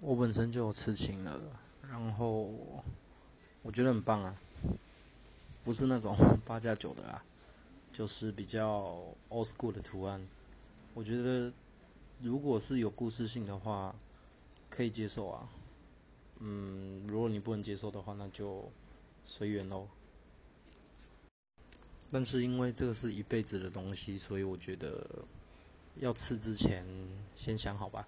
我本身就有痴青了，然后我觉得很棒啊，不是那种 八加九的啦，就是比较 old school 的图案。我觉得如果是有故事性的话，可以接受啊。嗯，如果你不能接受的话，那就随缘喽。但是因为这个是一辈子的东西，所以我觉得要吃之前先想好吧。